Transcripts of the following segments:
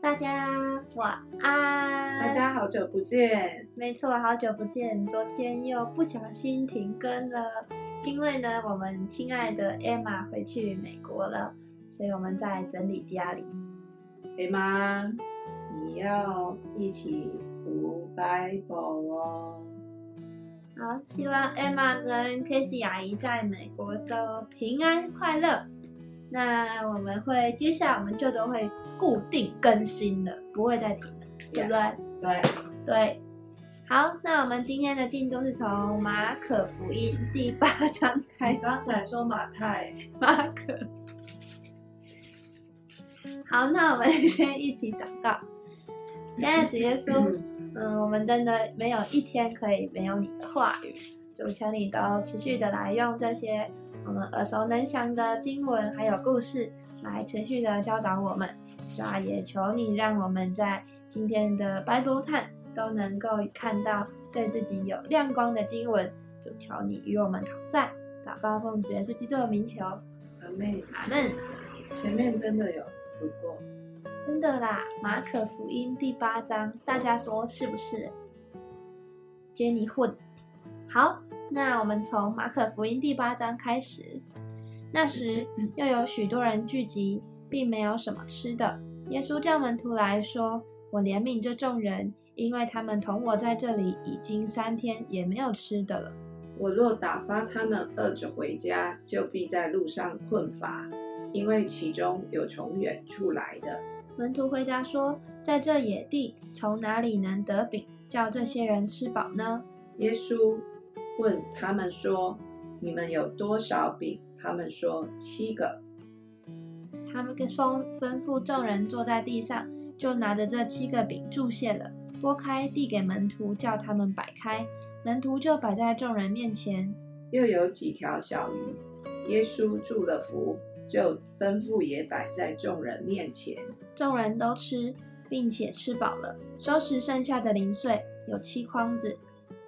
大家晚安。大家好久不见。没错，好久不见。昨天又不小心停更了，因为呢，我们亲爱的 Emma 回去美国了，所以我们在整理家里。Emma，你要一起读 Bible 哦。好，希望 Emma 跟 Casey 阿姨在美国都平安快乐。那我们会接下来我们就都会固定更新的，不会再停了，对不对？对对。好，那我们今天的进度是从马可福音第八章开始。刚才说马太，马可。好，那我们先一起祷告。现在主耶稣，嗯，我们真的没有一天可以没有你的话语，就求你都持续的来用这些。我们耳熟能详的经文还有故事，来持续的教导我们。那也求你让我们在今天的白罗探都能够看到对自己有亮光的经文。主求你与我们同在。祷告奉主耶稣基督的名求。阿妹，阿门。前面真的有读过，真的啦。马可福音第八章，大家说是不是？？Jenny 混。好。那我们从马可福音第八章开始。那时又有许多人聚集，并没有什么吃的。耶稣叫门徒来说：“我怜悯这众人，因为他们同我在这里已经三天，也没有吃的了。我若打发他们饿着回家，就必在路上困乏，因为其中有从远处来的。”门徒回答说：“在这野地，从哪里能得饼，叫这些人吃饱呢？”耶稣。问他们说：“你们有多少饼？”他们说：“七个。”他们跟吩吩咐众人坐在地上，就拿着这七个饼注谢了，拨开递给门徒，叫他们摆开。门徒就摆在众人面前。又有几条小鱼，耶稣祝了福，就吩咐也摆在众人面前。众人都吃，并且吃饱了，收拾剩下的零碎，有七筐子。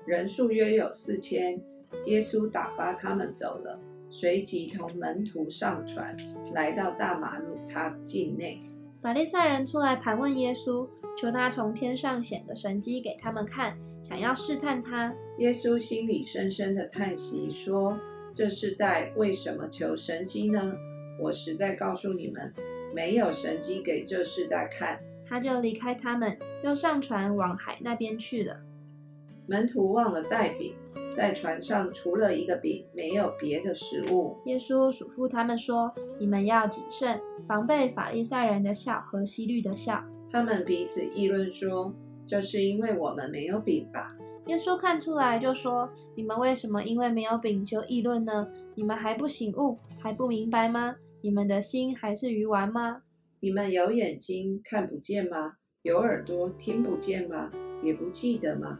人数约有四千，耶稣打发他们走了，随即同门徒上船，来到大马路他境内。法利赛人出来盘问耶稣，求他从天上显个神迹给他们看，想要试探他。耶稣心里深深的叹息，说：“这世代为什么求神迹呢？我实在告诉你们，没有神迹给这世代看。”他就离开他们，又上船往海那边去了。门徒忘了带饼，在船上除了一个饼，没有别的食物。耶稣嘱咐他们说：“你们要谨慎，防备法利赛人的笑和希律的笑。”他们彼此议论说：“这是因为我们没有饼吧？”耶稣看出来，就说：“你们为什么因为没有饼就议论呢？你们还不醒悟，还不明白吗？你们的心还是鱼丸吗？你们有眼睛看不见吗？有耳朵听不见吗？也不记得吗？”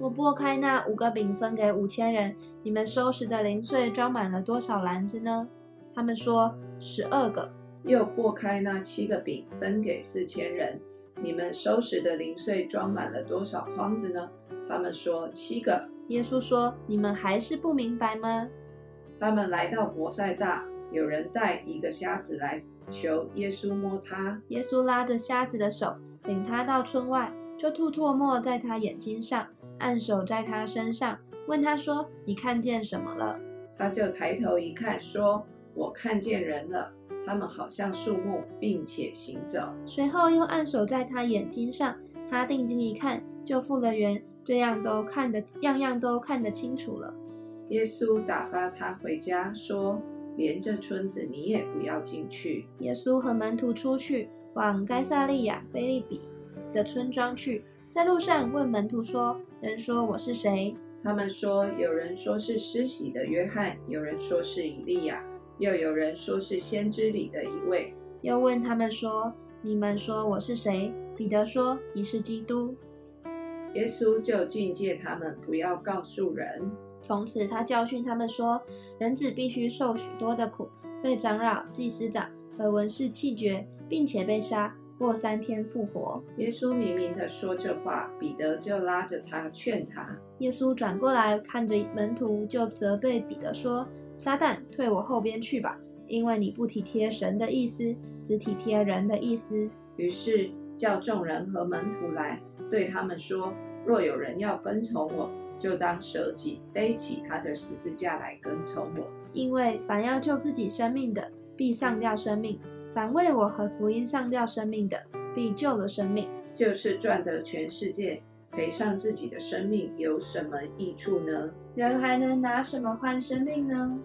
我拨开那五个饼分给五千人，你们收拾的零碎装满了多少篮子呢？他们说十二个。又拨开那七个饼分给四千人，你们收拾的零碎装满了多少筐子呢？他们说七个。耶稣说：“你们还是不明白吗？”他们来到博塞大，有人带一个瞎子来求耶稣摸他。耶稣拉着瞎子的手，领他到村外，就吐唾沫在他眼睛上。按手在他身上，问他说：“你看见什么了？”他就抬头一看，说：“我看见人了，他们好像树木，并且行走。”随后又按手在他眼睛上，他定睛一看，就复了原，这样都看得样样都看得清楚了。耶稣打发他回家，说：“连这村子你也不要进去。”耶稣和门徒出去，往该萨利亚菲利比的村庄去，在路上问门徒说。人说我是谁？他们说有人说是施洗的约翰，有人说是以利亚，又有人说是先知里的一位。又问他们说：“你们说我是谁？”彼得说：“你是基督。”耶稣就境戒他们不要告诉人。从此他教训他们说：“人子必须受许多的苦，被长老、祭司长和文士弃绝，并且被杀。”过三天复活。耶稣明明的说这话，彼得就拉着他劝他。耶稣转过来看着门徒，就责备彼得说：“撒旦，退我后边去吧，因为你不体贴神的意思，只体贴人的意思。”于是叫众人和门徒来，对他们说：若有人要跟从我，就当舍己，背起他的十字架来跟从我。因为凡要救自己生命的，必上吊生命；凡为我和福音上吊生命的，必救了生命。就是赚得全世界，赔上自己的生命，有什么益处呢？人还能拿什么换生命呢？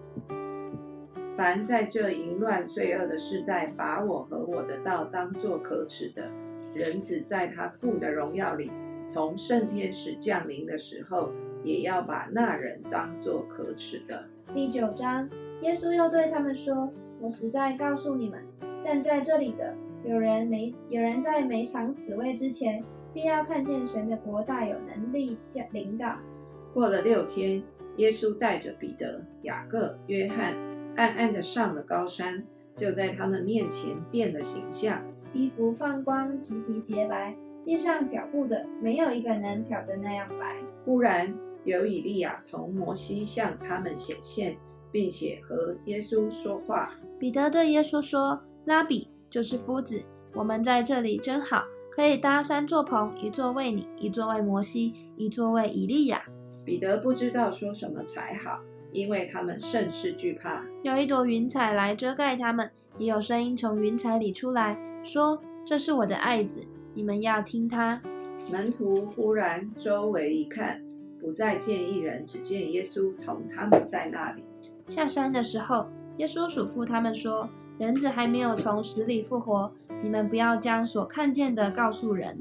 凡在这淫乱罪恶的时代，把我和我的道当作可耻的，人子在他父的荣耀里，同圣天使降临的时候，也要把那人当作可耻的。第九章，耶稣又对他们说：“我实在告诉你们，站在这里的有人没有人在每场死位之前，必要看见神的国大有能力降临的。”过了六天，耶稣带着彼得、雅各、约翰。暗暗的上了高山，就在他们面前变了形象，衣服放光，极其洁白，地上漂布的没有一个能漂的那样白。忽然有以利亚同摩西向他们显现，并且和耶稣说话。彼得对耶稣说：“拉比，就是夫子，我们在这里真好，可以搭三座棚，一座为你，一座为摩西，一座为以利亚。”彼得不知道说什么才好。因为他们甚是惧怕，有一朵云彩来遮盖他们，也有声音从云彩里出来说：“这是我的爱子，你们要听他。”门徒忽然周围一看，不再见一人，只见耶稣同他们在那里。下山的时候，耶稣嘱咐他们说：“人子还没有从死里复活，你们不要将所看见的告诉人。”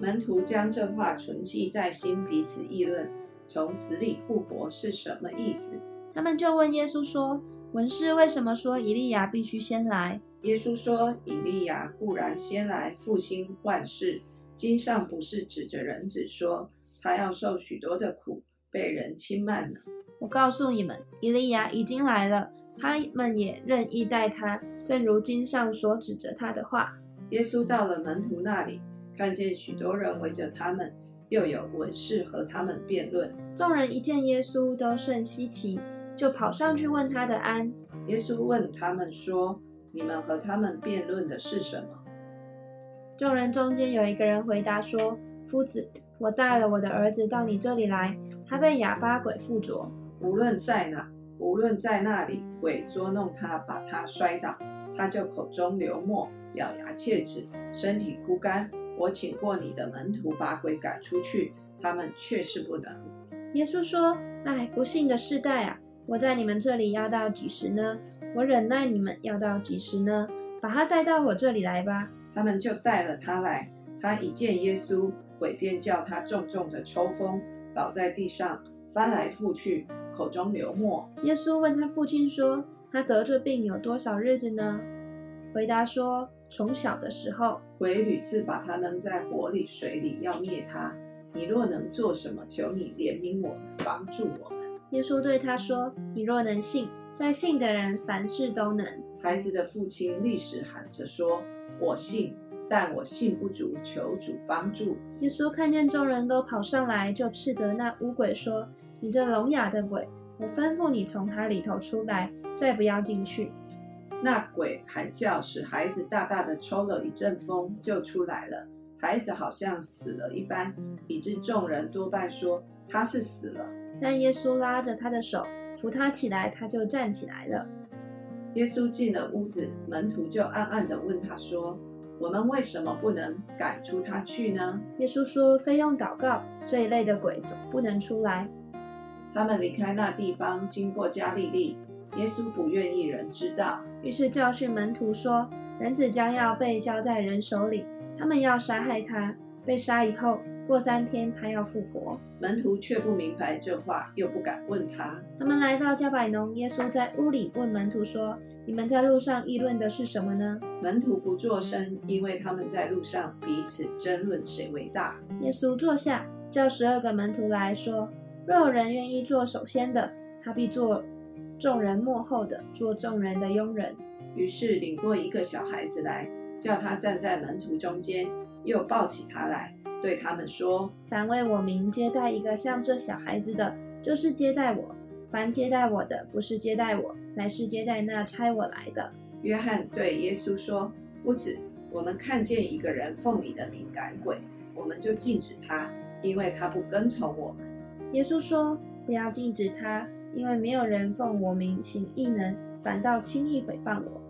门徒将这话存记在心，彼此议论：“从死里复活是什么意思？”他们就问耶稣说：“文士为什么说以利亚必须先来？”耶稣说：“以利亚固然先来复兴万事，经上不是指着人子说他要受许多的苦，被人轻慢呢？我告诉你们，以利亚已经来了，他们也任意待他，正如经上所指着他的话。”耶稣到了门徒那里，看见许多人围着他们，又有文士和他们辩论。众人一见耶稣，都甚稀奇。就跑上去问他的安。耶稣问他们说：“你们和他们辩论的是什么？”众人中间有一个人回答说：“夫子，我带了我的儿子到你这里来，他被哑巴鬼附着。无论在哪，无论在那里，鬼捉弄他，把他摔倒，他就口中流沫，咬牙切齿，身体枯干。我请过你的门徒把鬼赶出去，他们却是不能。”耶稣说：“哎，不幸的世代啊！”我在你们这里要到几时呢？我忍耐你们要到几时呢？把他带到我这里来吧。他们就带了他来。他一见耶稣，鬼便叫他重重的抽风，倒在地上，翻来覆去，口中流沫。耶稣问他父亲说：“他得这病有多少日子呢？”回答说：“从小的时候。”鬼屡次把他扔在火里、水里，要灭他。你若能做什么，求你怜悯我们，帮助我们。耶稣对他说：“你若能信，在信的人凡事都能。”孩子的父亲立时喊着说：“我信，但我信不足，求主帮助。”耶稣看见众人都跑上来，就斥责那乌鬼说：“你这聋哑的鬼，我吩咐你从他里头出来，再不要进去。”那鬼喊叫，使孩子大大的抽了一阵风，就出来了。孩子好像死了一般，以致众人多半说他是死了。但耶稣拉着他的手，扶他起来，他就站起来了。耶稣进了屋子，门徒就暗暗的问他说：“我们为什么不能赶出他去呢？”耶稣说：“非用祷告，这一类的鬼总不能出来。”他们离开那地方，经过加利利。耶稣不愿意人知道，于是教训门徒说：“人子将要被交在人手里，他们要杀害他。被杀以后。”过三天，他要复活。门徒却不明白这话，又不敢问他。他们来到加百农，耶稣在屋里问门徒说：“你们在路上议论的是什么呢？”门徒不作声，因为他们在路上彼此争论谁为大。耶稣坐下，叫十二个门徒来说：“若有人愿意做首先的，他必做众人幕后的，做众人的佣人。”于是领过一个小孩子来，叫他站在门徒中间，又抱起他来。对他们说：“凡为我名接待一个像这小孩子的，就是接待我；凡接待我的，不是接待我，乃是接待那差我来的。”约翰对耶稣说：“夫子，我们看见一个人奉你的名赶鬼，我们就禁止他，因为他不跟从我们。耶稣说：“不要禁止他，因为没有人奉我名行异能，反倒轻易诽谤我。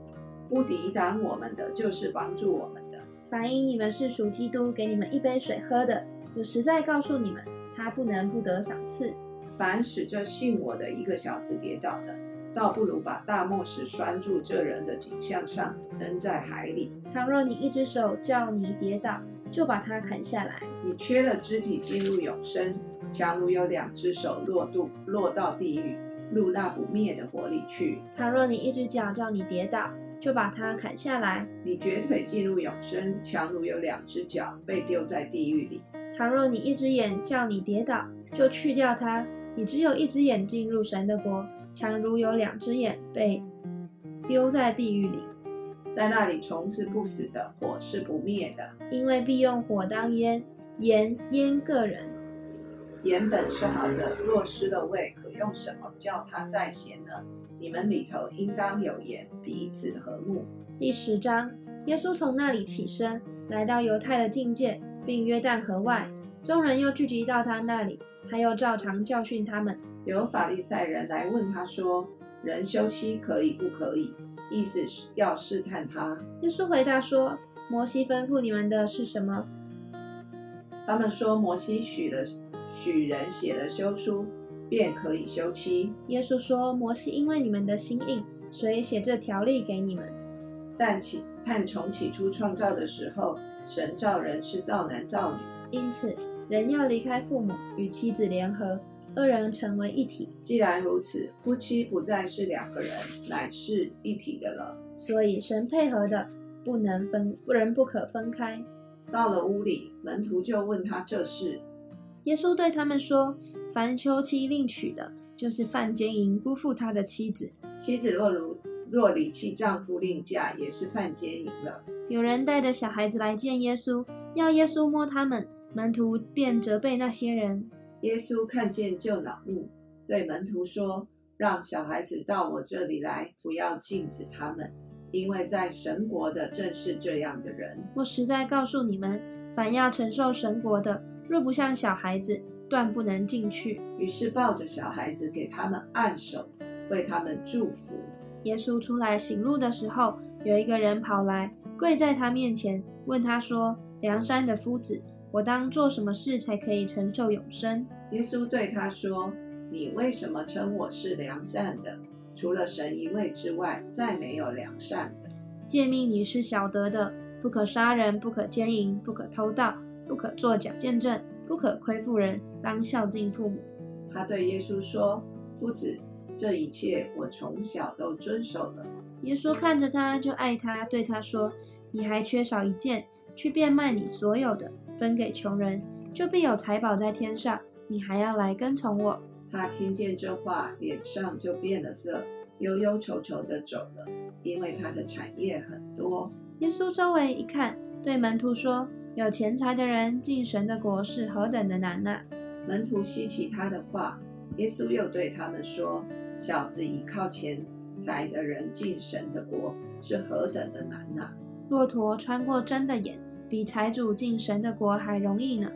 不抵挡我们的，就是帮助我们的。凡因你们是属基督，给你们一杯水喝的，我实在告诉你们，他不能不得赏赐。凡使这信我的一个小子跌倒的，倒不如把大磨石拴住这人的颈项上，扔在海里。倘若你一只手叫你跌倒，就把它砍下来。你缺了肢体进入永生，强如有两只手落度落到地狱，入那不灭的火里去。倘若你一只脚叫你跌倒，就把它砍下来。你绝腿进入永生，强如有两只脚被丢在地狱里。倘若你一只眼叫你跌倒，就去掉它。你只有一只眼进入神的国，强如有两只眼被丢在地狱里，在那里虫是不死的，火是不灭的。因为必用火当烟，盐腌个人。盐本是好的，若失了味，可用什么叫它再咸呢？你们里头应当有盐，彼此和睦。第十章，耶稣从那里起身，来到犹太的境界，并约旦河外，众人又聚集到他那里。他又照常教训他们。有法利赛人来问他说：“人休妻可以不可以？”意思是要试探他。耶稣回答说：“摩西吩咐你们的是什么？”他们说：“摩西许了许人写了休书，便可以休妻。”耶稣说：“摩西因为你们的心硬，所以写这条例给你们。但起看从起初创造的时候，神造人是造男造女，因此。”人要离开父母，与妻子联合，二人成为一体。既然如此，夫妻不再是两个人，乃是一体的了。所以神配合的，不能分，人不可分开。到了屋里，门徒就问他这事。耶稣对他们说：“凡休妻另娶的，就是犯奸淫，辜负他的妻子。妻子若如若离弃丈夫另嫁，也是犯奸淫了。”有人带着小孩子来见耶稣，要耶稣摸他们。门徒便责备那些人。耶稣看见就恼怒，对门徒说：“让小孩子到我这里来，不要禁止他们，因为在神国的正是这样的人。我实在告诉你们，凡要承受神国的，若不像小孩子，断不能进去。”于是抱着小孩子给他们按手，为他们祝福。耶稣出来行路的时候，有一个人跑来，跪在他面前，问他说：“梁山的夫子。”我当做什么事才可以承受永生？耶稣对他说：“你为什么称我是良善的？除了神一位之外，再没有良善的。诫命你是晓得的：不可杀人，不可奸淫，不可偷盗，不可作假见证，不可亏负人，当孝敬父母。”他对耶稣说：“夫子，这一切我从小都遵守了。”耶稣看着他，就爱他，对他说：“你还缺少一件，去变卖你所有的。”分给穷人，就必有财宝在天上。你还要来跟从我。他听见这话，脸上就变了色，忧忧愁愁的走了，因为他的产业很多。耶稣周围一看，对门徒说：“有钱财的人进神的国是何等的难呐！”门徒稀奇他的话。耶稣又对他们说：“小子倚靠钱财的人进神的国是何等的难呐！骆驼穿过针的眼。”比财主进神的国还容易呢。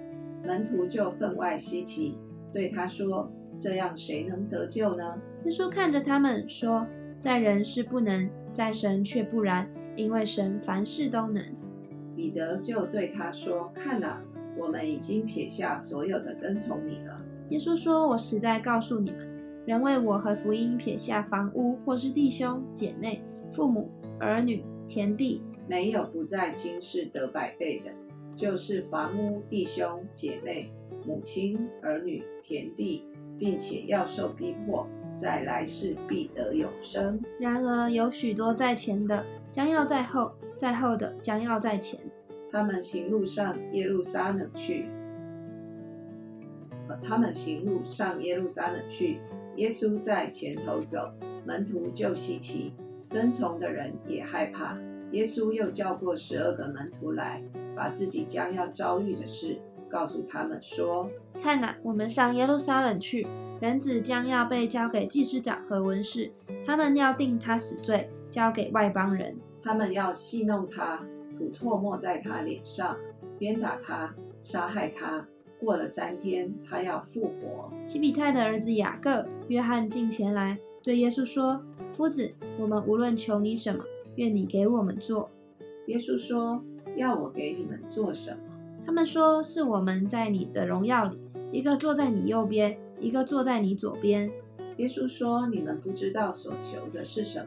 门徒就分外稀奇，对他说：“这样谁能得救呢？”耶稣看着他们说：“在人是不能，在神却不然，因为神凡事都能。”彼得就对他说：“看哪，我们已经撇下所有的跟从你了。”耶稣说：“我实在告诉你们，人为我和福音撇下房屋，或是弟兄姐妹、父母、儿女、田地。”没有不在今世得百倍的，就是房屋、弟兄、姐妹、母亲、儿女、田地，并且要受逼迫，在来世必得永生。然而有许多在前的，将要在后；在后的，将要在前。他们行路上耶路撒冷去，他们行路上耶路撒冷去，耶稣在前头走，门徒就稀奇，跟从的人也害怕。耶稣又叫过十二个门徒来，把自己将要遭遇的事告诉他们说：“看哪，我们上耶路撒冷去，人子将要被交给祭司长和文士，他们要定他死罪，交给外邦人。他们要戏弄他，吐唾沫在他脸上，鞭打他，杀害他。过了三天，他要复活。西比泰的儿子雅各、约翰进前来，对耶稣说：“夫子，我们无论求你什么，愿你给我们做。”耶稣说：“要我给你们做什么？”他们说：“是我们在你的荣耀里，一个坐在你右边，一个坐在你左边。”耶稣说：“你们不知道所求的是什么。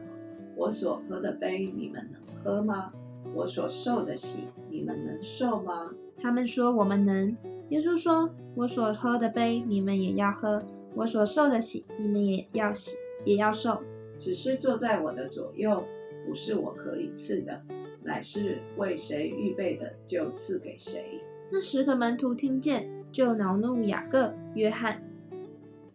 我所喝的杯，你们能喝吗？我所受的喜，你们能受吗？”他们说：“我们能。”耶稣说：“我所喝的杯，你们也要喝；我所受的喜，你们也要喜，也要受。只是坐在我的左右，不是我可以赐的，乃是为谁预备的，就赐给谁。”那十个门徒听见，就恼怒雅各、约翰。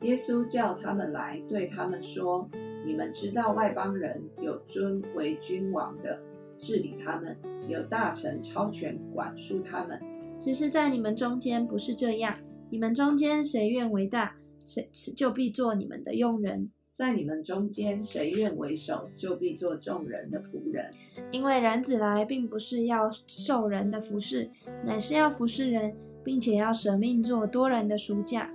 耶稣叫他们来，对他们说：“你们知道外邦人有尊为君王的治理他们，有大臣超权管束他们。”只是在你们中间不是这样，你们中间谁愿为大，谁就必做你们的佣人；在你们中间谁愿为首，就必做众人的仆人。因为人子来，并不是要受人的服侍，乃是要服侍人，并且要舍命做多人的赎价。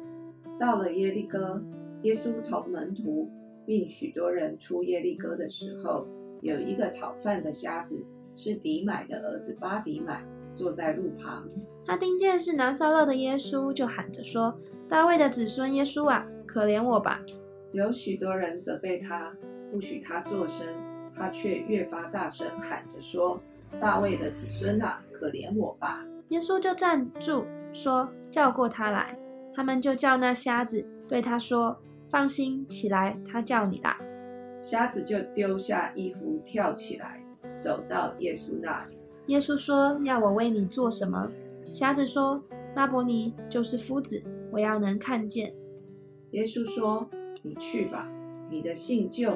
到了耶利哥，耶稣同门徒并许多人出耶利哥的时候，有一个讨饭的瞎子，是迪买的儿子巴迪买。坐在路旁，他听见是拿撒勒的耶稣，就喊着说：“大卫的子孙耶稣啊，可怜我吧！”有许多人责备他，不许他作声，他却越发大声喊着说：“大卫的子孙啊，可怜我吧！”耶稣就站住说：“叫过他来。”他们就叫那瞎子，对他说：“放心，起来，他叫你啦。”瞎子就丢下衣服，跳起来，走到耶稣那里。耶稣说：“要我为你做什么？”瞎子说：“拉伯尼就是夫子，我要能看见。”耶稣说：“你去吧，你的信救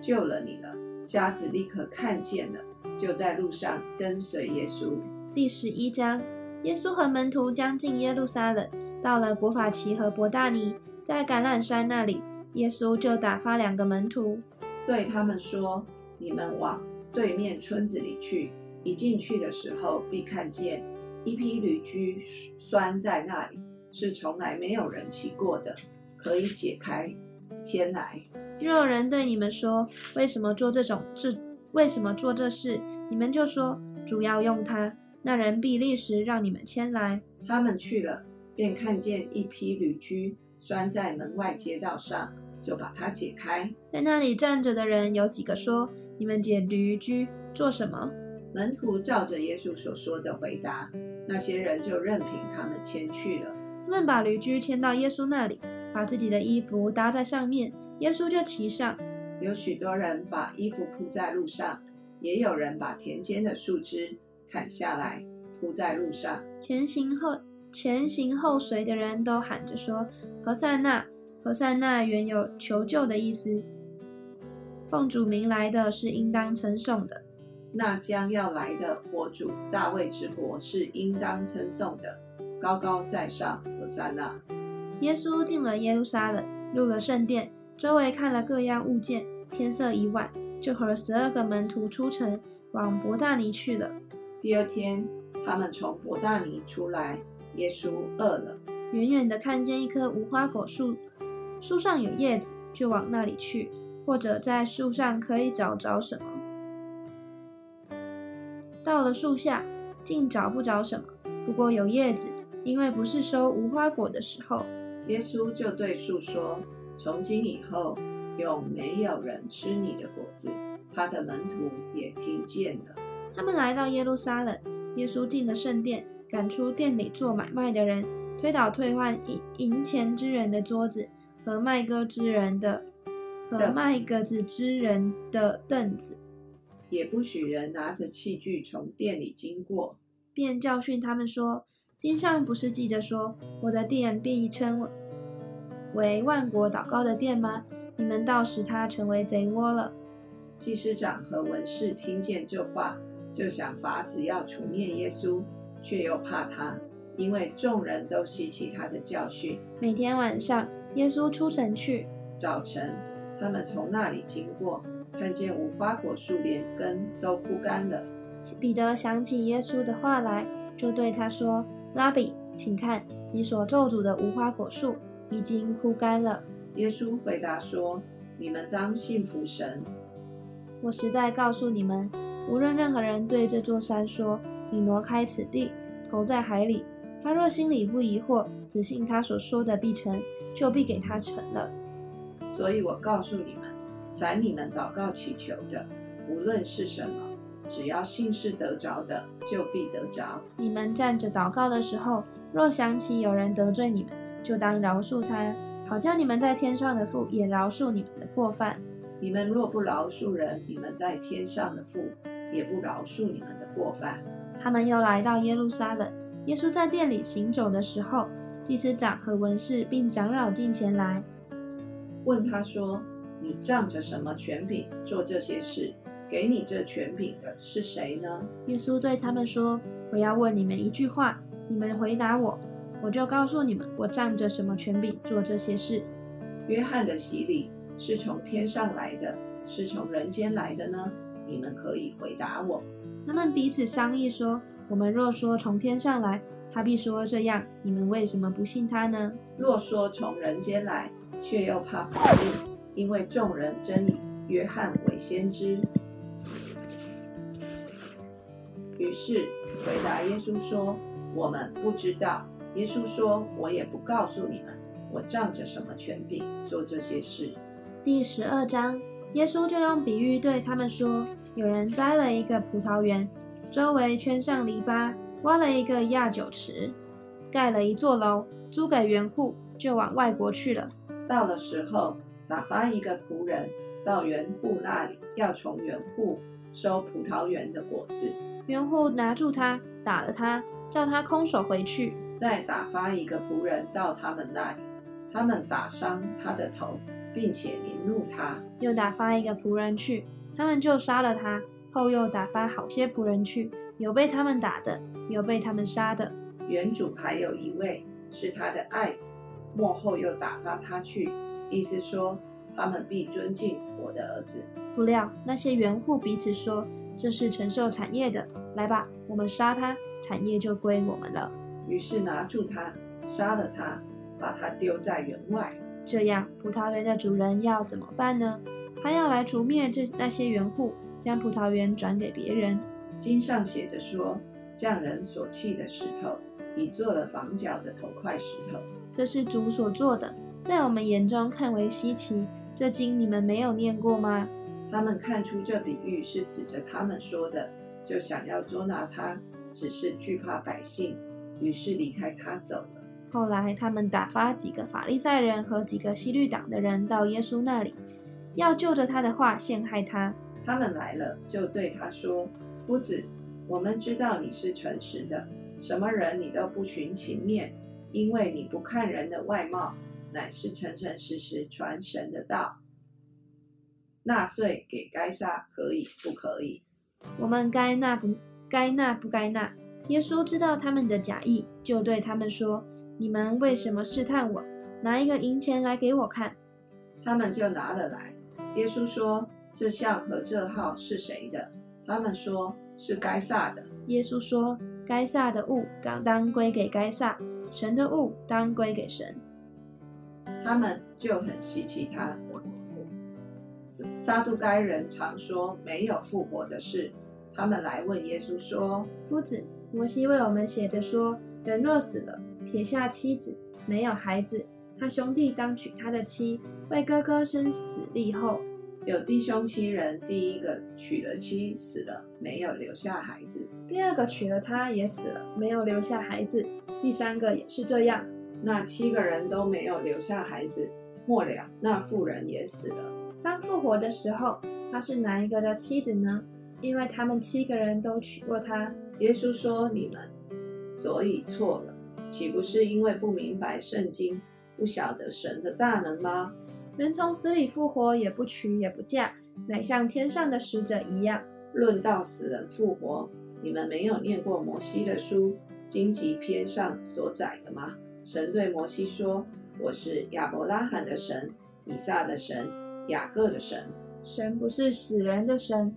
救了你了。”瞎子立刻看见了，就在路上跟随耶稣。第十一章：耶稣和门徒将近耶路撒冷，到了伯法奇和伯大尼，在橄榄山那里，耶稣就打发两个门徒，对他们说：“你们往对面村子里去。”一进去的时候，必看见一批驴驹拴在那里，是从来没有人骑过的，可以解开牵来。若有人对你们说：“为什么做这种这为什么做这事？”你们就说：“主要用它。”那人必立时让你们牵来。他们去了，便看见一批驴驹拴在门外街道上，就把它解开。在那里站着的人有几个说：“你们解驴驹做什么？”门徒照着耶稣所说的回答，那些人就任凭他们牵去了。他们把驴驹牵到耶稣那里，把自己的衣服搭在上面，耶稣就骑上。有许多人把衣服铺在路上，也有人把田间的树枝砍下来铺在路上。前行后前行后随的人都喊着说：“何塞纳，何塞纳！”原有求救的意思。奉主名来的是应当称颂的。那将要来的国主大卫之国是应当称颂的，高高在上，何塞纳。耶稣进了耶路撒冷，入了圣殿，周围看了各样物件。天色已晚，就和十二个门徒出城，往伯大尼去了。第二天，他们从伯大尼出来，耶稣饿了，远远的看见一棵无花果树，树上有叶子，就往那里去，或者在树上可以找着什么。到了树下，竟找不着什么，不过有叶子，因为不是收无花果的时候。耶稣就对树说：“从今以后，有没有人吃你的果子。”他的门徒也听见了。他们来到耶路撒冷，耶稣进了圣殿，赶出店里做买卖的人，推倒退换银银钱之人的桌子和卖鸽之人的和卖鸽子之人的凳子。也不许人拿着器具从店里经过，便教训他们说：“经上不是记着说，我的店必称为万国祷告的店吗？你们倒使它成为贼窝了。”祭司长和文士听见这话，就想法子要除灭耶稣，却又怕他，因为众人都吸取他的教训。每天晚上，耶稣出城去，早晨他们从那里经过。看见无花果树连根都枯干了，彼得想起耶稣的话来，就对他说：“拉比，请看，你所咒诅的无花果树已经枯干了。”耶稣回答说：“你们当信服神。我实在告诉你们，无论任何人对这座山说：‘你挪开此地，投在海里’，他若心里不疑惑，只信他所说的必成，就必给他成了。所以我告诉你们，凡你们祷告祈求的，无论是什么，只要信是得着的，就必得着。你们站着祷告的时候，若想起有人得罪你们，就当饶恕他，好叫你们在天上的父也饶恕你们的过犯。你们若不饶恕人，你们在天上的父也不饶恕你们的过犯。他们又来到耶路撒冷，耶稣在店里行走的时候，祭司长和文士并长老进前来，问他说：“你仗着什么权柄做这些事？给你这权柄的是谁呢？”耶稣对他们说：“我要问你们一句话，你们回答我，我就告诉你们，我仗着什么权柄做这些事。约翰的洗礼是从天上来的，是从人间来的呢？你们可以回答我。”他们彼此商议说：“我们若说从天上来，他必说这样，你们为什么不信他呢？若说从人间来，却又怕否定，因为众人真以约翰为先知。于是回答耶稣说：“我们不知道。”耶稣说：“我也不告诉你们，我仗着什么权柄做这些事。”第十二章，耶稣就用比喻对他们说：“有人栽了一个葡萄园，周围圈上篱笆，挖了一个压酒池，盖了一座楼，租给园户，就往外国去了。到了时候，打发一个仆人到园户那里，要从园户收葡萄园的果子。园户拿住他，打了他，叫他空手回去。再打发一个仆人到他们那里，他们打伤他的头，并且凌辱他。又打发一个仆人去，他们就杀了他。后又打发好些仆人去，有被他们打的，有被他们杀的。原主还有一位是他的爱子，幕后又打发他去，意思说他们必尊敬我的儿子。不料那些园户彼此说：“这是承受产业的，来吧，我们杀他，产业就归我们了。于是拿住他，杀了他，把他丢在园外。”这样，葡萄园的主人要怎么办呢？他要来除灭这那些园户，将葡萄园转给别人。经上写着说：“匠人所弃的石头，已做了房角的头块石头。”这是主所做的，在我们眼中看为稀奇。这经你们没有念过吗？他们看出这比喻是指着他们说的，就想要捉拿他，只是惧怕百姓，于是离开他走了。后来，他们打发几个法利赛人和几个西律党的人到耶稣那里，要就着他的话陷害他。他们来了，就对他说：“夫子，我们知道你是诚实的，什么人你都不寻情面，因为你不看人的外貌，乃是诚诚实实传神的道。纳税给该撒可以不可以？我们该纳不该纳不该纳？”耶稣知道他们的假意，就对他们说：“你们为什么试探我？拿一个银钱来给我看。”他们就拿了来。耶稣说：“这像和这号是谁的？”他们说：“是该撒的。”耶稣说：“该撒的物当当归给该撒，神的物当归给神。”他们就很稀奇他。撒杜该人常说没有复活的事，他们来问耶稣说：“夫子，摩西为我们写着说，人若死了，撇下妻子，没有孩子，他兄弟当娶他的妻，为哥哥生子立后。有弟兄七人，第一个娶了妻死了，没有留下孩子；第二个娶了她也死了，没有留下孩子；第三个也是这样。那七个人都没有留下孩子，末了那妇人也死了。当复活的时候，她是哪一个的妻子呢？因为他们七个人都娶过她。耶稣说：“你们所以错了，岂不是因为不明白圣经，不晓得神的大能吗？人从死里复活，也不娶也不嫁，乃像天上的使者一样。论到死人复活，你们没有念过摩西的书荆棘篇上所载的吗？神对摩西说：‘我是亚伯拉罕的神，以撒的神，雅各的神。’神不是死人的神，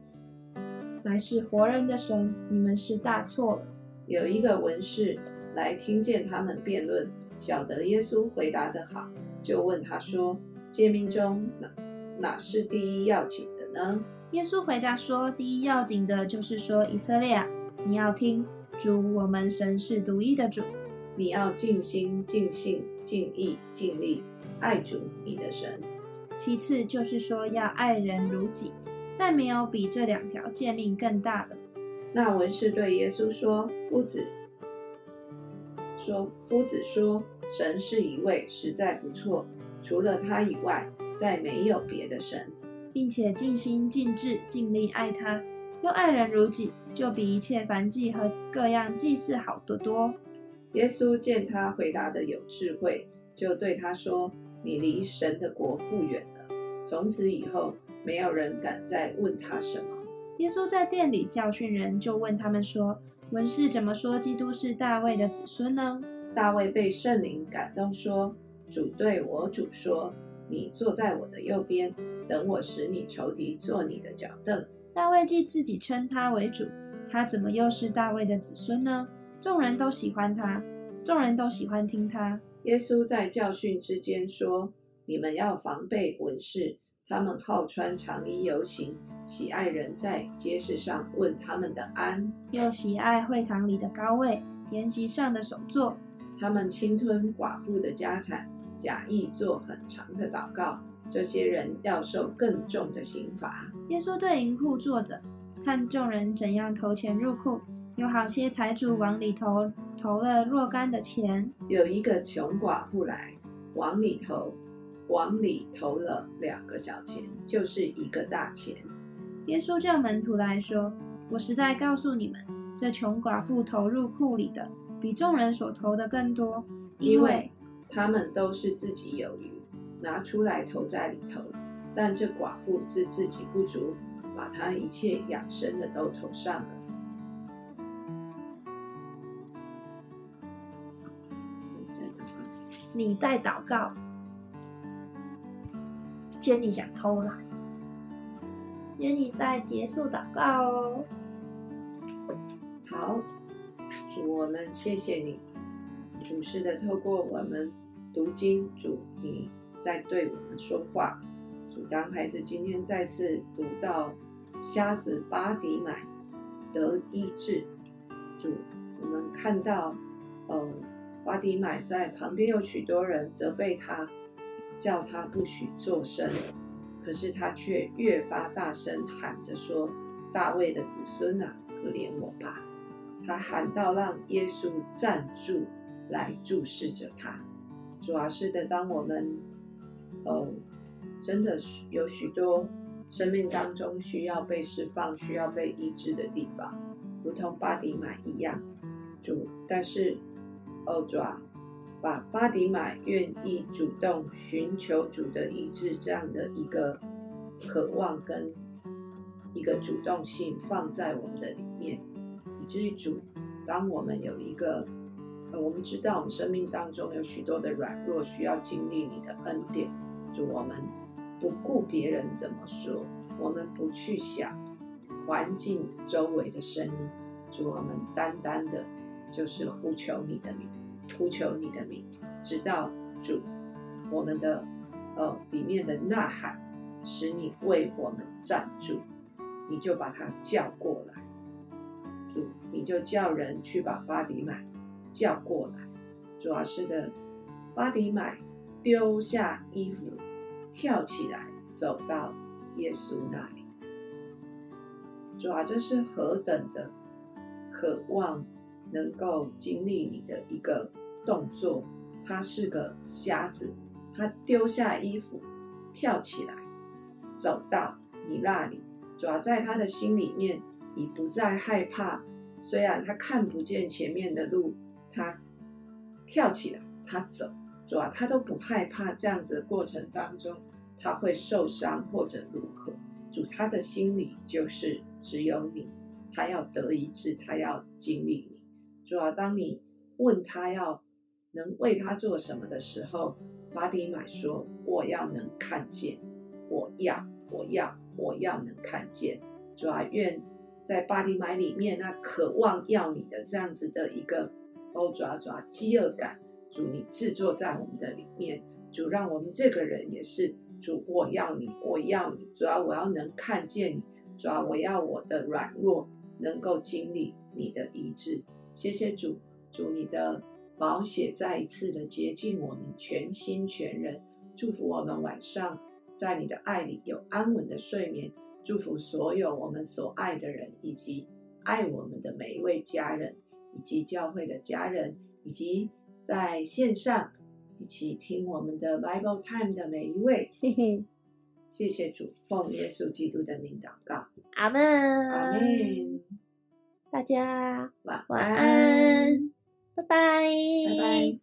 乃是活人的神，你们是大错了。”有一个文士来听见他们辩论，晓得耶稣回答的好，就问他说：“诫命中哪哪是第一要紧的呢？”耶稣回答说：“第一要紧的就是说，以色列啊，你要听主，我们神是独一的主，你要尽心、尽性、尽意、尽力爱主你的神。其次就是说要爱人如己，再没有比这两条诫命更大的。”那文士对耶稣说：“夫子说，夫子说，神是一位，实在不错，除了他以外，再没有别的神。”并且尽心尽智尽力爱他，又爱人如己，就比一切凡祭和各样祭祀好得多。耶稣见他回答的有智慧，就对他说：“你离神的国不远了。”从此以后，没有人敢再问他什么。耶稣在店里教训人，就问他们说：“文士怎么说基督是大卫的子孙呢？”大卫被圣灵感动说：“主对我主说。”你坐在我的右边，等我使你仇敌坐你的脚凳。大卫既自己称他为主，他怎么又是大卫的子孙呢？众人都喜欢他，众人都喜欢听他。耶稣在教训之间说：“你们要防备文士，他们好穿长衣游行，喜爱人在街市上问他们的安，又喜爱会堂里的高位，筵席上的首座。他们侵吞寡妇的家产。”假意做很长的祷告，这些人要受更重的刑罚。耶稣对银库坐着，看众人怎样投钱入库。有好些财主往里投投了若干的钱。有一个穷寡妇来，往里投，往里投了两个小钱，就是一个大钱。耶稣叫门徒来说：“我实在告诉你们，这穷寡妇投入库里的，比众人所投的更多，因为。”他们都是自己有余，拿出来投在里头，但这寡妇是自己不足，把她一切养生的都投上了。你在祷告，娟妮想偷懒，娟妮在结束祷告哦。好，主我们谢谢你，主是的，透过我们。读经，主你在对我们说话。主当孩子今天再次读到瞎子巴迪买得医治。主，我们看到，呃，巴迪买在旁边有许多人责备他，叫他不许作声，可是他却越发大声喊着说：“大卫的子孙啊，可怜我吧！”他喊到让耶稣站住来注视着他。主要是的，当我们，呃，真的有许多生命当中需要被释放、需要被医治的地方，如同巴迪买一样，主，但是，哦，主啊，把巴迪买愿意主动寻求主的意志这样的一个渴望跟一个主动性放在我们的里面，以至于主，当我们有一个。呃我们知道，我们生命当中有许多的软弱，需要经历你的恩典。主，我们不顾别人怎么说，我们不去想环境周围的声音。主，我们单单的就是呼求你的名，呼求你的名，直到主我们的呃里面的呐喊，使你为我们站住，你就把他叫过来。主，你就叫人去把巴迪买。叫过来，主要是的，巴迪买丢下衣服，跳起来走到耶稣那里。主要这是何等的渴望能够经历你的一个动作。他是个瞎子，他丢下衣服，跳起来走到你那里。主要在他的心里面，你不再害怕，虽然他看不见前面的路。他跳起来，他走，主啊，他都不害怕这样子的过程当中他会受伤或者如何。主，他的心里就是只有你，他要得医治，他要经历你。主啊，当你问他要能为他做什么的时候，巴迪买说：“我要能看见，我要，我要，我要能看见。”主啊，愿。在巴黎买里面那渴望要你的这样子的一个欧爪爪饥饿感，主你制作在我们的里面，主让我们这个人也是主，我要你，我要你，主要我要能看见你，主要我要我的软弱能够经历你的医治，谢谢主，主你的宝血再一次的洁净我们全心全人，祝福我们晚上在你的爱里有安稳的睡眠。祝福所有我们所爱的人，以及爱我们的每一位家人，以及教会的家人，以及在线上一起听我们的 Bible Time 的每一位。嘿嘿，谢谢主，奉耶稣基督的名祷告，阿门，阿门。大家晚晚安，拜拜，拜拜。